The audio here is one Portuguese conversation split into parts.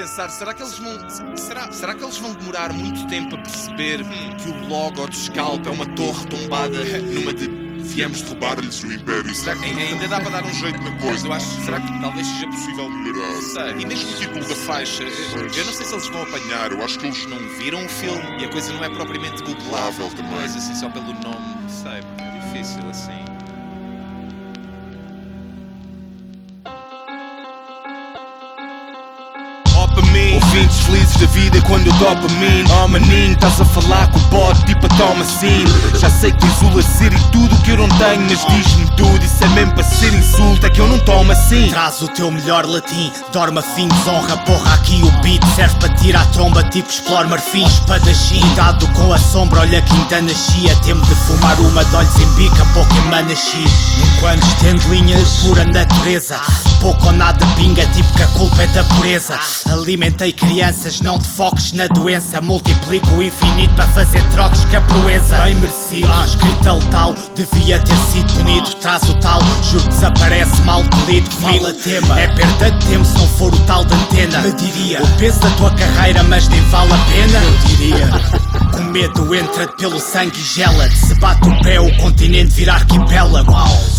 Pensar, será que eles vão. Será, será que eles vão demorar muito tempo a perceber que o logo do Scalp é uma torre tombada numa de. Viemos roubar-lhes o Império. Será que ainda dá para dar um jeito na coisa? Eu acho. Será que talvez seja possível melhorar? Não sei. E mesmo o título da faixa, eu não sei se eles vão apanhar. Eu acho que eles não viram o filme e a coisa não é propriamente googlável também. Mas assim, só pelo nome, sei, é difícil assim. Ouvintes felizes da vida quando eu mim Oh maninho, estás a falar com o bot tipo a toma assim Já sei que tens o lazer e tudo que eu não tenho Mas diz-me tudo, isso é mesmo para ser insulto É que eu não tomo assim. Traz o teu melhor latim, dorme a fim, desonra, porra aqui o beat Serve para tirar a tromba, tipo explore marfim, espadachim Cuidado com a sombra, olha que ainda nascia Temo de fumar uma de olhos em bica, pouco emanaxi Enquanto estendo linhas, pura natureza Pouco ou nada pinga, tipo que a culpa é da pureza. Alimentei crianças, não te foques na doença. Multiplico o infinito para fazer trocos com a proeza. Bem merecido, ah, escrita letal Devia ter sido bonito, traz o tal Juro que desaparece mal polido. Fila tema, é perda de tempo se não for o tal da antena. Me diria, o peso da tua carreira mas nem vale a pena. Eu diria. Com medo entra-te pelo sangue e gela-te. Se bate o pé o continente vira arquipélago.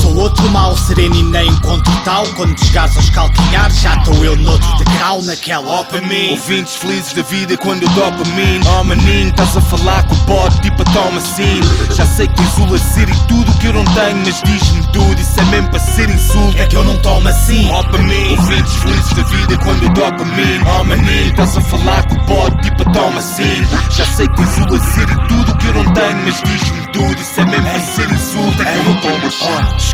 Sou outro mal sereno e nem encontro tal. Quando chegares aos calcanhares já estou eu noutro degrau naquela mim, ouvintes felizes da vida quando eu mim. Oh maninho, estás a falar com o bot tipo a toma assim Já sei que tens o lazer e tudo que eu não tenho Mas diz-me tudo, isso é mesmo para ser insulto. É que eu não tomo assim. Para mim, ouvintes felizes da vida quando eu mim. Oh maninho, estás a falar com o bot tipo a toma assim Já sei que tens o lazer e tudo que eu não tenho Mas diz-me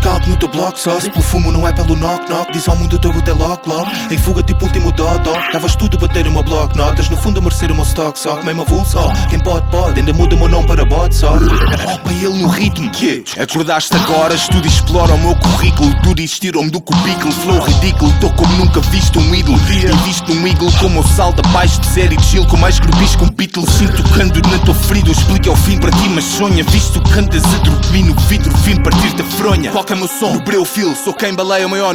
scalp no teu bloco só Se pelo fumo não é pelo knock knock. Diz ao mundo teu até logo logo Em fuga tipo último dó dó Davas tudo a bater o meu bloco notas No fundo a merecer o meu stock só mesmo avulso só Quem pode pode Ainda muda só para ele no ritmo que Acordaste agora, estuda e explora o meu currículo Tudo existiram-me do cubículo Flow ridículo, tô como nunca visto um ídolo. E visto um eagle como o salto abaixo de série de chill Com mais grubis com Beatle. Sinto tocando na tua ferida Eu explico é o fim para ti, mas sonha. Visto que a dormir no vidro Vim partir da fronha. Qual é o meu som? No breu filo, sou quem baleia o maior